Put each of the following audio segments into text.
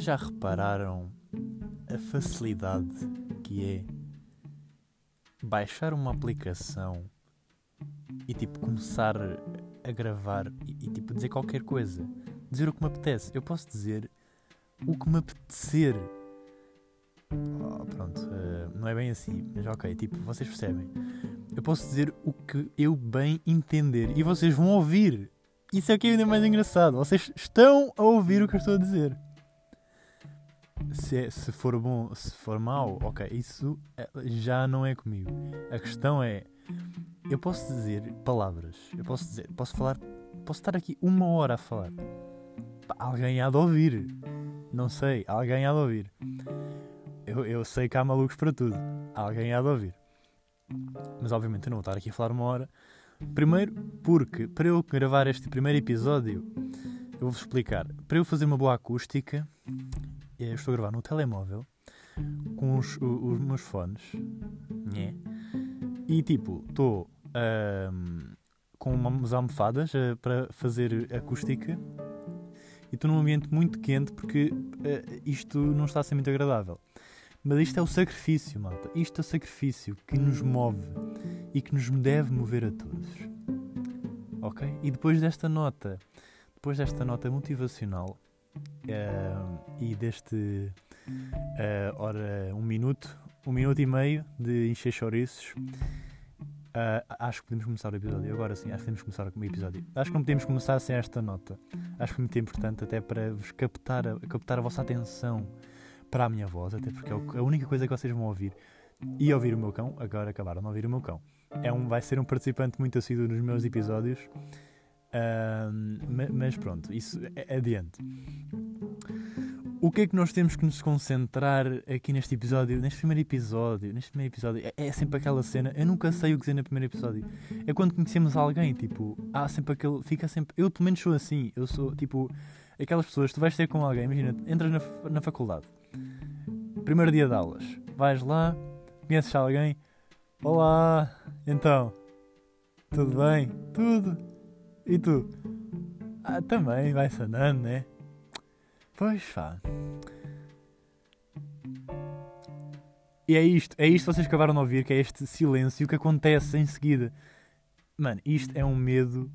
Vocês já repararam a facilidade que é baixar uma aplicação e tipo começar a gravar e, e, tipo dizer qualquer coisa, dizer o que me apetece. Eu posso dizer o que me apetecer. Oh, pronto, uh, não é bem assim, mas ok, tipo, vocês percebem. Eu posso dizer o que eu bem entender e vocês vão ouvir. Isso é o que é ainda mais engraçado. Vocês estão a ouvir o que eu estou a dizer. Se, é, se for bom, se for mau, ok, isso é, já não é comigo. A questão é, eu posso dizer palavras, eu posso dizer, posso falar, posso estar aqui uma hora a falar. Alguém há de ouvir. Não sei, alguém há de ouvir. Eu, eu sei que há malucos para tudo. Alguém há de ouvir. Mas obviamente eu não vou estar aqui a falar uma hora. Primeiro, porque para eu gravar este primeiro episódio, eu vou-vos explicar. Para eu fazer uma boa acústica, eu estou a gravar no telemóvel com os, os, os meus fones. Nhé, e tipo, estou um, com umas almofadas uh, para fazer acústica e estou num ambiente muito quente porque uh, isto não está a ser muito agradável. Mas isto é o sacrifício, malta. Isto é o sacrifício que nos move e que nos deve mover a todos. Ok? E depois desta nota, depois desta nota motivacional uh, e deste uh, ora um minuto, um minuto e meio de encher chouriços, Uh, acho que podemos começar o episódio. Agora sim, acho que podemos começar o episódio. Acho que não podemos começar sem esta nota. Acho que é muito importante até para vos captar a, captar a vossa atenção para a minha voz, até porque é a única coisa que vocês vão ouvir. E ouvir o meu cão, agora acabaram de ouvir o meu cão. É um, vai ser um participante muito assíduo nos meus episódios. Uh, mas pronto, isso é adiante. O que é que nós temos que nos concentrar aqui neste episódio, neste primeiro episódio? Neste primeiro episódio é, é, sempre aquela cena. Eu nunca sei o que dizer no primeiro episódio. É quando conhecemos alguém, tipo, há sempre aquele. Fica sempre. Eu pelo menos sou assim. Eu sou tipo. Aquelas pessoas, tu vais ter com alguém, imagina, entras na, na faculdade, primeiro dia de aulas, vais lá, conheces alguém, olá, então, tudo bem? Tudo. E tu? Ah, também, vai-se andando, né? Pois pá. E é isto, é isto que vocês acabaram de ouvir, que é este silêncio que acontece em seguida. Mano, isto é um medo.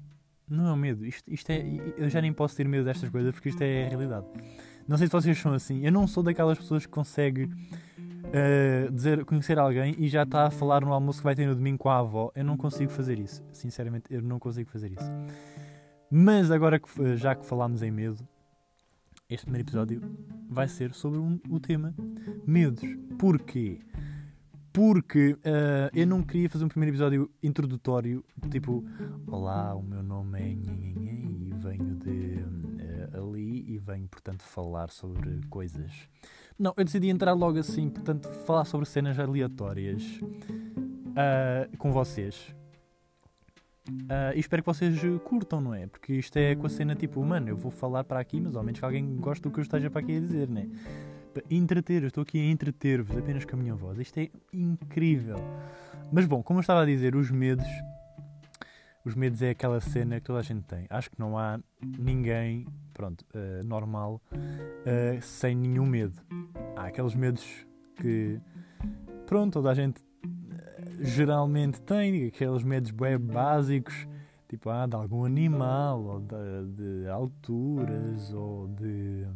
Não é um medo, isto, isto é. Eu já nem posso ter medo destas coisas porque isto é a realidade. Não sei se vocês são assim. Eu não sou daquelas pessoas que consegue uh, dizer, conhecer alguém e já está a falar no almoço que vai ter no domingo com a avó. Eu não consigo fazer isso. Sinceramente, eu não consigo fazer isso. Mas agora que já que falámos em medo, este primeiro episódio vai ser sobre um, o tema medos. Porquê? Porque uh, eu não queria fazer um primeiro episódio introdutório, tipo, olá, o meu nome é e venho de uh, ali e venho, portanto, falar sobre coisas. Não, eu decidi entrar logo assim, portanto, falar sobre cenas aleatórias uh, com vocês. Uh, e espero que vocês curtam, não é? Porque isto é com a cena tipo, mano, eu vou falar para aqui, mas ao menos que alguém goste do que eu esteja para aqui a dizer, né? Para entreter, eu estou aqui a entreter-vos apenas com a minha voz. Isto é incrível. Mas bom, como eu estava a dizer, os medos. Os medos é aquela cena que toda a gente tem. Acho que não há ninguém, pronto, uh, normal, uh, sem nenhum medo. Há aqueles medos que, pronto, toda a gente geralmente tem aqueles medos bem básicos, tipo ah, de algum animal, ou de, de alturas, ou de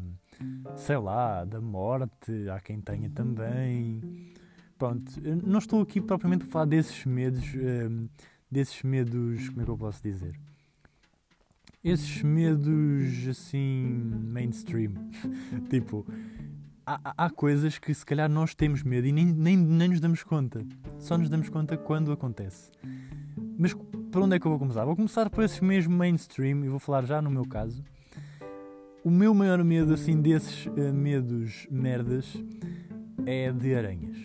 sei lá, da morte, há quem tenha também. Pronto, não estou aqui propriamente a falar desses medos, desses medos, como é que eu posso dizer? Esses medos assim, mainstream. tipo, há, há, coisas que se calhar nós temos medo e nem, nem, nem nos damos conta. Só nos damos conta quando acontece. Mas por onde é que eu vou começar? Vou começar por esse mesmo mainstream e vou falar já no meu caso. O meu maior medo, assim, desses uh, medos merdas é de aranhas.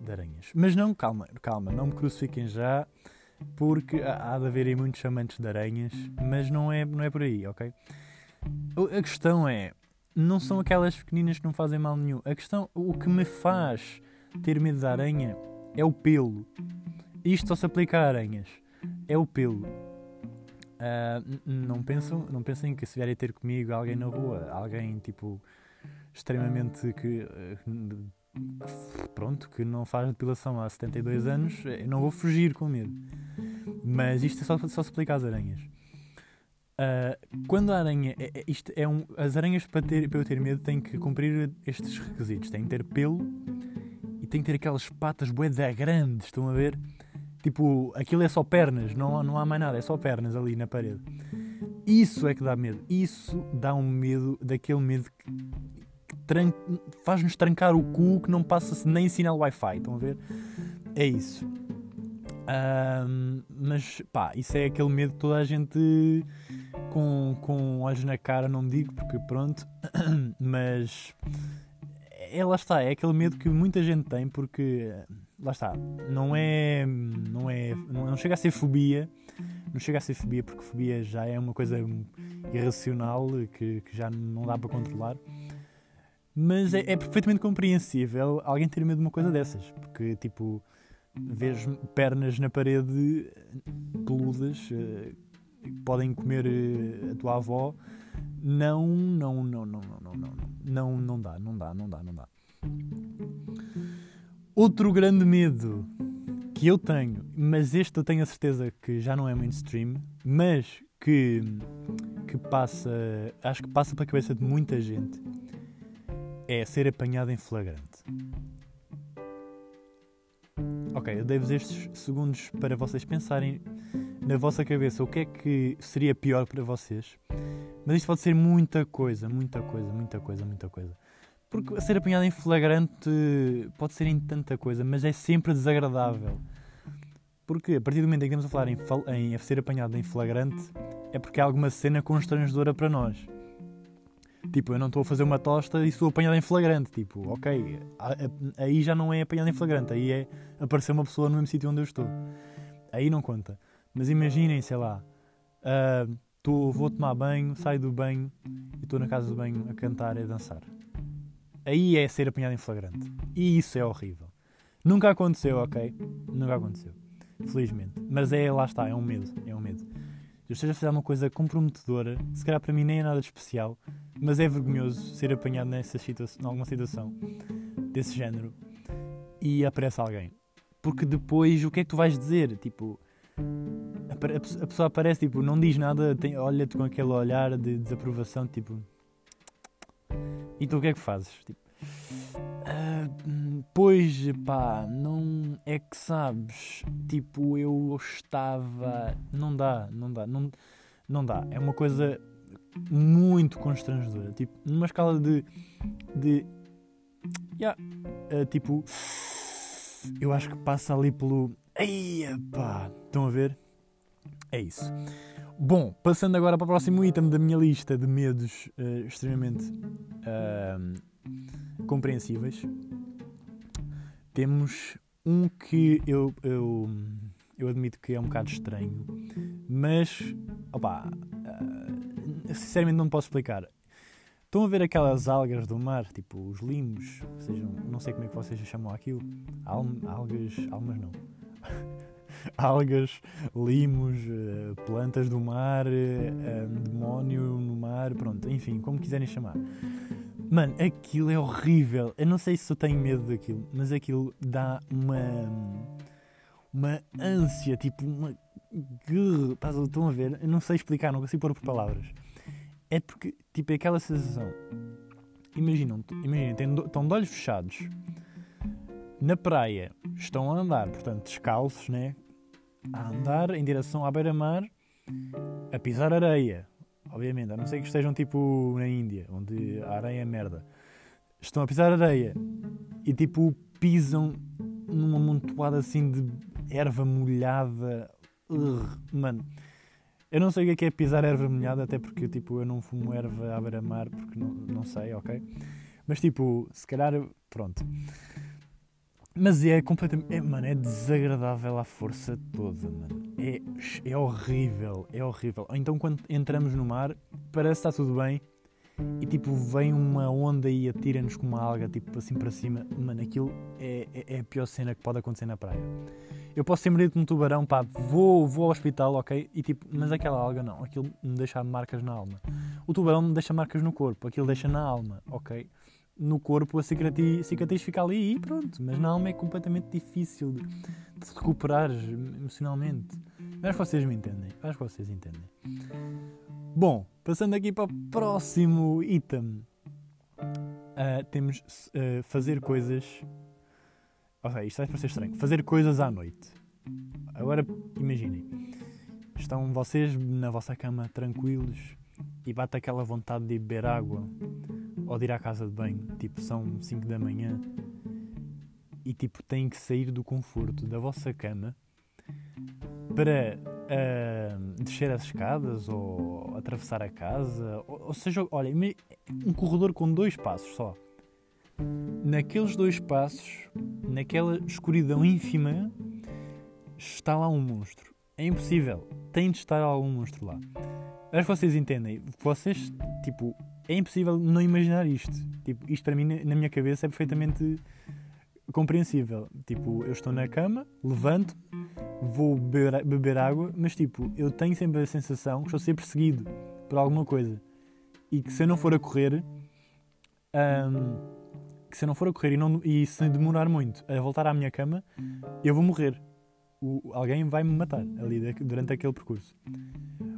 De aranhas. Mas não, calma, calma, não me crucifiquem já, porque há, de haver aí muitos amantes de aranhas, mas não é, não é por aí, ok? A questão é, não são aquelas pequeninas que não fazem mal nenhum. A questão, o que me faz ter medo da aranha é o pelo. Isto só se aplica a aranhas. É o pelo. Uh, não, pensam, não pensem que se vierem ter comigo alguém na rua, alguém tipo extremamente que. eh, Pronto, que não faz depilação há 72 anos, eu não vou fugir com medo. Mas isto é só, só se aplica às aranhas. Ah, quando a aranha. é- é- isto é um, as aranhas, para, ter, para eu ter medo, têm que cumprir estes requisitos: têm que ter pelo e têm que ter aquelas patas boeda grandes, estão a ver? Tipo, aquilo é só pernas, não, não há mais nada, é só pernas ali na parede. Isso é que dá medo. Isso dá um medo, daquele medo que tran- faz-nos trancar o cu que não passa nem sinal Wi-Fi. Estão a ver? É isso. Ahm, mas pá, isso é aquele medo que toda a gente com, com olhos na cara, não digo porque pronto, mas é lá está, é aquele medo que muita gente tem porque lá está, não é, não é, não chega a ser fobia, não chega a ser fobia porque fobia já é uma coisa irracional que, que já não dá para controlar. Mas é, é perfeitamente compreensível alguém ter medo de uma coisa dessas, porque tipo, vês pernas na parede peludas eh, que podem comer eh, a tua avó. Não, não, não, não, não, não, não, não, não dá, não dá, não dá, não dá. Outro grande medo que eu tenho, mas este eu tenho a certeza que já não é mainstream, mas que, que passa, acho que passa pela cabeça de muita gente, é ser apanhado em flagrante. Ok, eu dei-vos estes segundos para vocês pensarem na vossa cabeça o que é que seria pior para vocês. Mas isto pode ser muita coisa, muita coisa, muita coisa, muita coisa. Porque ser apanhado em flagrante pode ser em tanta coisa, mas é sempre desagradável. Porque a partir do momento em que estamos a falar em, em ser apanhado em flagrante, é porque há alguma cena constrangedora para nós. Tipo, eu não estou a fazer uma tosta e sou apanhado em flagrante. Tipo, ok, aí já não é apanhado em flagrante, aí é aparecer uma pessoa no mesmo sítio onde eu estou. Aí não conta. Mas imaginem, sei lá, ah, tô- vou tomar banho, saio do banho e estou na casa do banho a cantar e a dançar. Aí é ser apanhado em flagrante. E isso é horrível. Nunca aconteceu, ok? Nunca aconteceu. Felizmente. Mas é, lá está, é um medo. É um medo. Eu esteja a fazer uma coisa comprometedora, se calhar para mim nem é nada especial, mas é vergonhoso ser apanhado nessa situa em alguma situação desse género e aparece alguém. Porque depois o que é que tu vais dizer? Tipo, a pe- a pessoa aparece, tipo, não diz nada, olha-te com aquele olhar de desaprovação, tipo. E tu o que é que fazes? Tipo, "Ah, hum, pois pá, não é que sabes, tipo, eu estava. Não dá, não dá, não, não dá. É uma coisa muito constrangedora. Tipo, numa escala de. de. Yeah, ah, tipo. Eu acho que passa ali pelo. Eia pá! Estão a ver? É isso. Bom, passando agora para o próximo item da minha lista de medos eh, extremamente ahm, compreensíveis. Temos um que eu, eu, eu admito que é um bocado estranho, mas opá, ah, sinceramente não posso explicar. Estão a ver aquelas algas do mar, tipo os limos, sejam, não sei como é que vocês chamam aquilo, Alm, algas, almas não. algas, limos, eh, plantas do mar, eh, demónio no mar, pronto, enfim, como quiserem chamar. Mano, aquilo é horrível. Eu não sei se eu tenho medo daquilo, mas aquilo dá uma. uma ânsia, tipo, uma. Estás Estão a ver? Eu não sei explicar, não consigo pôr por palavras. É porque, tipo, é aquela sensação. Imaginam, imaginem, estão de olhos fechados na praia, estão a andar, portanto, descalços, né? A andar em direção à beira-mar, a pisar areia. Obviamente, a não ser que estejam tipo na Índia, onde a areia é merda. Estão a pisar areia e tipo pisam numa montoada assim de erva molhada. Ugh, mano, eu não sei o é, que é pisar erva molhada, até porque tipo eu não fumo erva à beira-mar, porque não, não sei, ok? Mas tipo, se calhar, pronto. Mas é completamente. É, mano, é desagradável à força toda, mano. É, é horrível, é horrível. Então, quando entramos no mar, parece que está tudo bem e tipo, vem uma onda e atira-nos com uma alga, tipo, assim para cima. Mano, aquilo é, é, é a pior cena que pode acontecer na praia. Eu posso ser mordido num tubarão, pá, vou, vou ao hospital, ok? E tipo, mas aquela alga não, aquilo me deixa marcas na alma. O tubarão me deixa marcas no corpo, aquilo deixa na alma, ok? No corpo a cicatriz, fica ali e pronto. Mas na alma é completamente difícil de, de se recuperar emocionalmente. Acho que vocês me entendem. Acho que vocês entendem. Bom, passando aqui para o próximo item. Uh, temos uh, fazer coisas. Ou isto vai parecer estranho. Fazer coisas à noite. Agora imaginem. Estão vocês na vossa cama tranquilos e bate aquela vontade de beber água ou de ir à casa de banho. Tipo, são 5 da manhã e tipo têm que sair do conforto da vossa cama para uh, descer as escadas ou atravessar a casa, ou, ou seja, olha, um corredor com dois passos só. Naqueles dois passos, naquela escuridão ínfima, está lá um monstro. É impossível. Tem de estar algum monstro lá. Acho que vocês entendem. Vocês, tipo, é impossível não imaginar isto. Tipo, isto para mim, na minha cabeça, é perfeitamente compreensível. Tipo, eu estou na cama, levanto, vou beber, beber água, mas tipo, eu tenho sempre a sensação que estou a ser perseguido por alguma coisa. E que se eu não for a correr, um, que se eu não for a correr e, não, e se demorar muito a voltar à minha cama, eu vou morrer. O, alguém vai me matar ali durante aquele percurso.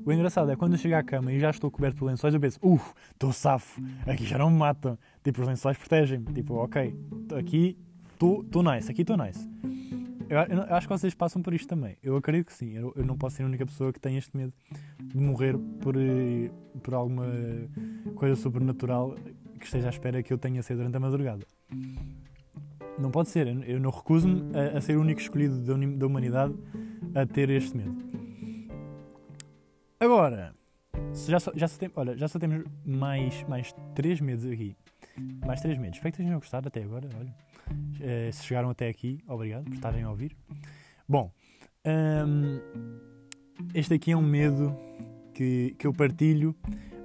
O engraçado é quando eu chego à cama e já estou coberto por lençóis, eu penso, uff, estou safo, aqui já não me matam. Tipo, os lençóis protegem-me. Tipo, ok, aqui estou nice, aqui estou nice. Eu, eu, eu, acho que vocês passam por isto também. Eu acredito que sim. Eu, eu, não posso ser a única pessoa que tem este medo de morrer por, eh, por alguma coisa sobrenatural que esteja à espera que eu tenha sido durante a madrugada. Não pode ser. Eu não recuso-me a, a, ser o único escolhido da, da humanidade a ter este medo. Agora, já só, já só, tem, olha, já só temos mais, mais três medos aqui. Mais três medos. Espero que tenham gostado até agora. Olha. Uh, se chegaram até aqui, obrigado por estarem a ouvir. Bom, um, este aqui é um medo que, que eu partilho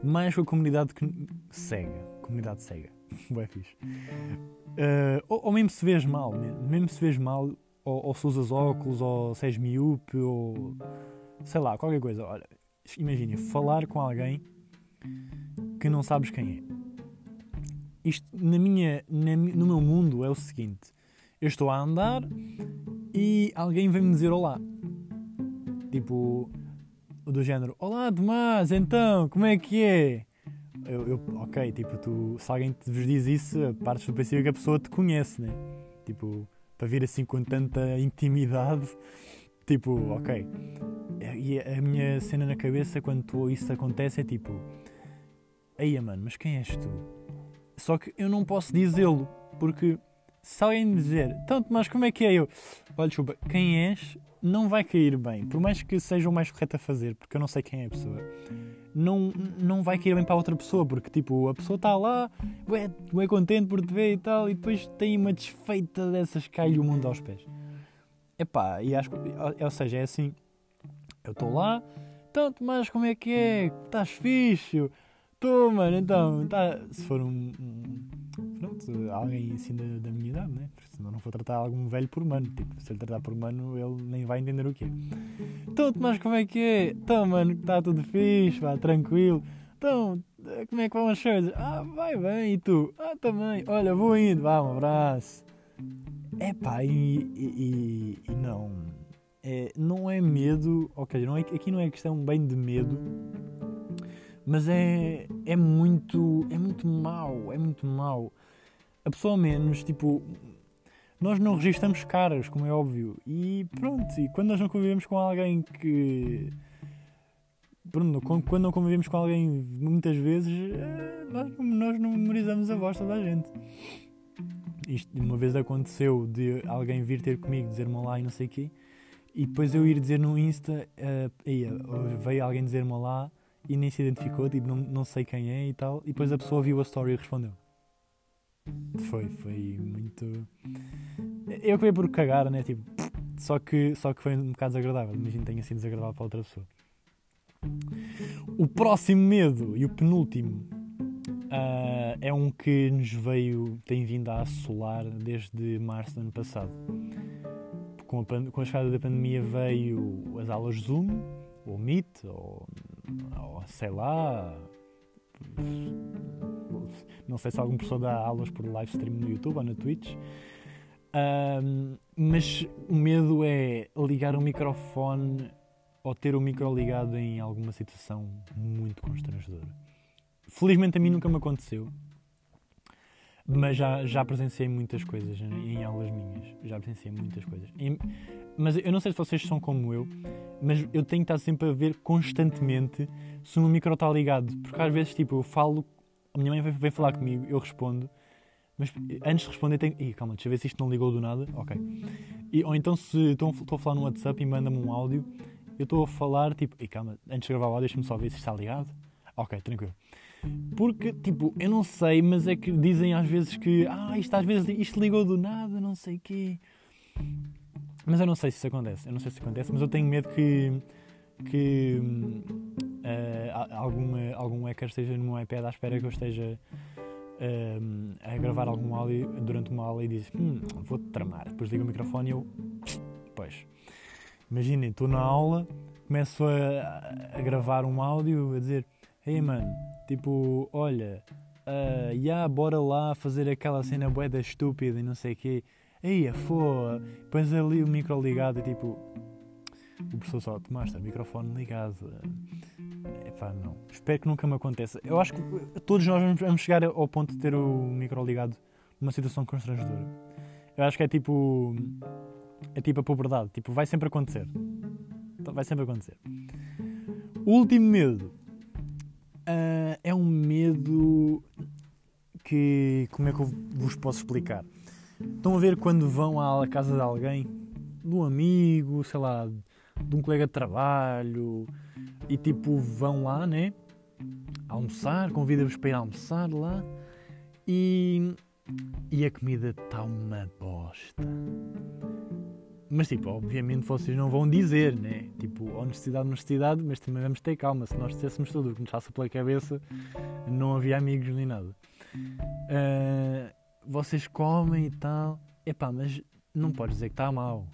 mais com a comunidade que cega. Comunidade cega. Fixe. Uh, ou, ou, mesmo se vês mal, mesmo, mesmo se vês mal, ou, ou se usas óculos, ou se és miúpe, ou sei lá, qualquer coisa. Olha, imagina, falar com alguém que não sabes quem é isto na minha, na, no meu mundo é o seguinte: eu estou a andar e alguém vem-me dizer olá. Tipo, do género: Olá Tomás, então, como é que é? Eu, eu, ok, tipo, tu, se alguém te vos diz isso, partes do princípio que a pessoa te conhece, né? Tipo, para vir assim com tanta intimidade, tipo, ok. E a minha cena na cabeça quando isso acontece é tipo: Eia, mano, mas quem és tu? Só que eu não posso dizê-lo, porque alguém me dizer, tanto, mas como é que é eu? Olha, desculpa, quem és não vai cair bem, por mais que seja o mais correto a fazer, porque eu não sei quem é a pessoa. Não, não vai cair bem para outra pessoa, porque tipo, a pessoa está lá, é contente por te ver e tal, e depois tem uma desfeita dessas, cai-lhe o mundo aos pés. Epá, e acho ou seja, é assim, eu estou lá, tanto, mas como é que é? Estás fixe? Estou, mano, então, tá, se for um alguém assim da, da, minha idade, né? Porque senão não vou tratar algum velho por mano. Tipo, se ele tratar por mano, ele nem vai entender o que é. Então, mas como é que é? Então, mano, está tudo fixe, vá, tranquilo. Então, como é que vão as coisas? Ah, vai bem, e tu? Ah, também. Olha, vou indo, vá, um abraço. É pá, e, e, e, não. É, não é medo, ok, não é, aqui não é questão bem de medo mas é, é muito é muito mau, é muito mau. A pessoa menos, tipo, nós não registramos caras, como é óbvio. E pronto, e quando nós não convivemos com alguém que. Pronto, quando não convivemos com alguém muitas vezes, eh, nós, nós não memorizamos a voz toda a gente. Isto uma vez aconteceu de alguém vir ter comigo, dizer-me olá e não sei o quê, e depois eu ir dizer no Insta, uh, veio alguém dizer-me olá e nem se identificou, tipo, não, não sei quem é e tal. E depois a pessoa viu a story e respondeu. Foi, foi muito. Eu acabei por cagar, né? Tipo, só que, só que foi um bocado desagradável. Imagino que tenha sido desagradável para outra pessoa. O próximo medo e o penúltimo uh, é um que nos veio, tem vindo a assolar desde março do ano passado. Com a, com a chegada da pandemia veio as aulas Zoom, ou Meet, ou, ou sei lá, Não sei se algum professor dá aulas por live stream no YouTube ou na Twitch. Um, mas o medo é ligar o microfone ou ter o micro ligado em alguma situação muito constrangedora. Felizmente a mim nunca me aconteceu, mas já, já presenciei muitas coisas em aulas minhas. Já presenciei muitas coisas. E, mas eu não sei se vocês são como eu, mas eu tenho que estar sempre a ver constantemente se o meu micro está ligado. Porque às vezes, tipo, eu falo, a minha mãe vem, vem falar comigo, eu respondo, mas antes de responder tenho. Ih, calma, deixa eu ver se isto não ligou do nada. Ok. E, ou então se estou, a falar no WhatsApp e manda-me um áudio, eu estou a falar, tipo, Ih, calma, antes de gravar o áudio, deixa-me só ver se está ligado. Ok, tranquilo. Porque, tipo, eu não sei, mas é que dizem às vezes que, ah, isto às vezes isto ligou do nada, não sei o quê. Mas eu não sei se isso acontece. Eu não sei se acontece, mas eu tenho medo que, que uh, alguma, algum hacker esteja no meu iPad à espera que eu esteja uh, a gravar algum áudio durante uma aula e diz, hum, vou-te tramar. Depois liga o microfone e eu, pois. Imaginem, estou na aula, começo a, a gravar um áudio a dizer, hey mano, Tipo, olha, uh, yeah, bora lá fazer aquela cena boeda estúpida e não sei o quê. Aí, a foa. Pões ali o micro ligado e tipo. O professor só, tomaste o microfone ligado. Epá, não. Espero que nunca me aconteça. Eu acho que todos nós vamos chegar ao ponto de ter o micro ligado numa situação constrangedora. Eu acho que é tipo. É tipo a puberdade. Tipo, vai sempre acontecer. Vai sempre acontecer. O último medo Uh, é um medo que. Como é que eu vos posso explicar? Estão a ver quando vão à casa de alguém, de um amigo, sei lá, de um colega de trabalho, e tipo vão lá, né? Almoçar, convida-vos para ir almoçar lá e. E a comida está uma bosta. Mas, tipo, obviamente vocês não vão dizer, né? Tipo, honestidade, honestidade, mas também vamos ter calma. Se nós disséssemos tudo o que nos passa pela cabeça, não havia amigos nem nada. Uh, vocês comem e tal. Epá, mas não podes dizer que está mal.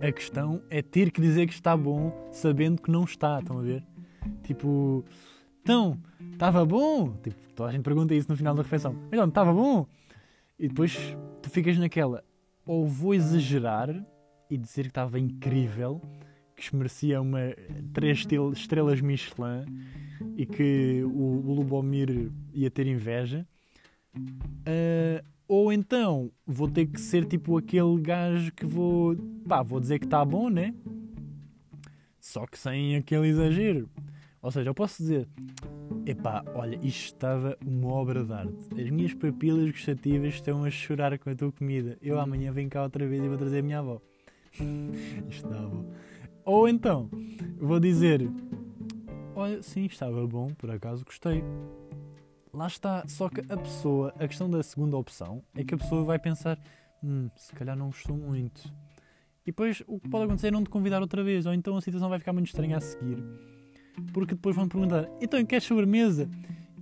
A questão é ter que dizer que está bom, sabendo que não está, estão a ver? Tipo, então, estava bom? Tipo, toda a gente pergunta isso no final da refeição. Então, estava bom? E depois tu ficas naquela, ou vou exagerar e dizer que estava incrível, que merecia uma três estrelas Michelin e que o, o Lubomir ia ter inveja. Uh, ou então vou ter que ser tipo aquele gajo que vou, pá, vou dizer que está bom, né? Só que sem aquele exagero. Ou seja, eu posso dizer, epá, olha, isto estava uma obra de arte. As minhas papilas gustativas estão a chorar com a tua comida. Eu amanhã venho cá outra vez e vou trazer a minha avó. isto estava bom. Ou então, vou dizer, olha, sim, estava bom, por acaso gostei. Lá está. Só que a pessoa, a questão da segunda opção é que a pessoa vai pensar, hum, se calhar não gostou muito. E depois o que pode acontecer é não te convidar outra vez, ou então a situação vai ficar muito estranha a seguir porque depois vão perguntar: então queres sobremesa?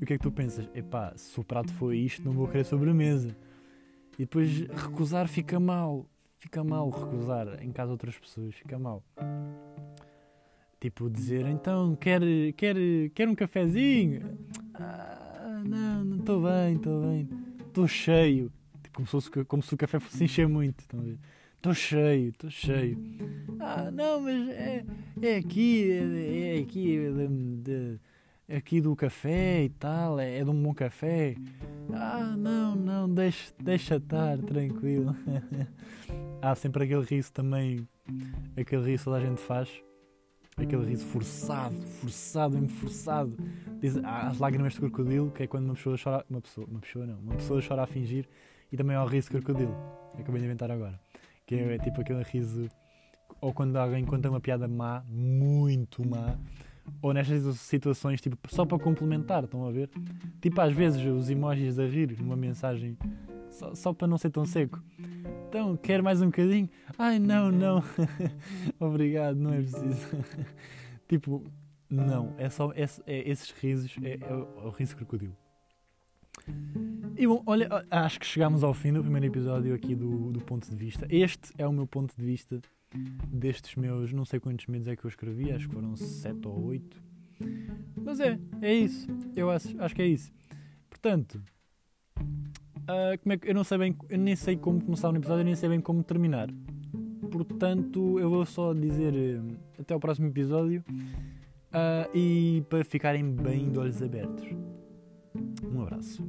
E o que é que tu pensas? Epá, se o prato foi isto, não vou querer sobremesa. E depois recusar fica mal. Fica mal recusar em casa de outras pessoas, fica mal. Tipo, dizer, então, quer, quer, quer um cafezinho? Ah, não, não estou bem, estou bem. Estou cheio. Tipo, como, se como se o café fosse encher muito. Estão a ver? Estou cheio, estou cheio. Ah, não, mas é, é aqui, é, é aqui, de, de, aqui do café e tal, é, é de um bom café. Ah, não, não, deixa, deixa estar, tranquilo. Há sempre aquele riso também, aquele riso que a gente faz. Aquele riso forçado, forçado, mesmo forçado. Diz, as lágrimas de crocodilo, que é quando uma pessoa chora. Uma pessoa, uma pessoa não, uma pessoa chora a fingir. E também há o riso de crocodilo. Acabei de inventar agora que é tipo aquele riso, ou quando alguém conta uma piada má, muito má, ou nestas situações, tipo, só para complementar, estão a ver? Tipo, às vezes os emojis a rir numa mensagem, só, só para não ser tão seco. Então, quer mais um bocadinho? Ai, não, não. Obrigado, não é preciso. tipo, não, é só é, é esses risos, é, é, o, é o riso crocodilo. E bom, olha, acho que chegámos ao fim do primeiro episódio aqui do, do ponto de vista. Este é o meu ponto de vista destes meus, não sei quantos medos é que eu escrevi, acho que foram sete ou oito. Mas é, é isso. Eu acho, acho que é isso. Portanto, uh, como é que, eu não sei bem, eu nem sei como começar um episódio, eu nem sei bem como terminar. Portanto, eu vou só dizer uh, até ao próximo episódio uh, e para ficarem bem de olhos abertos. Um abraço.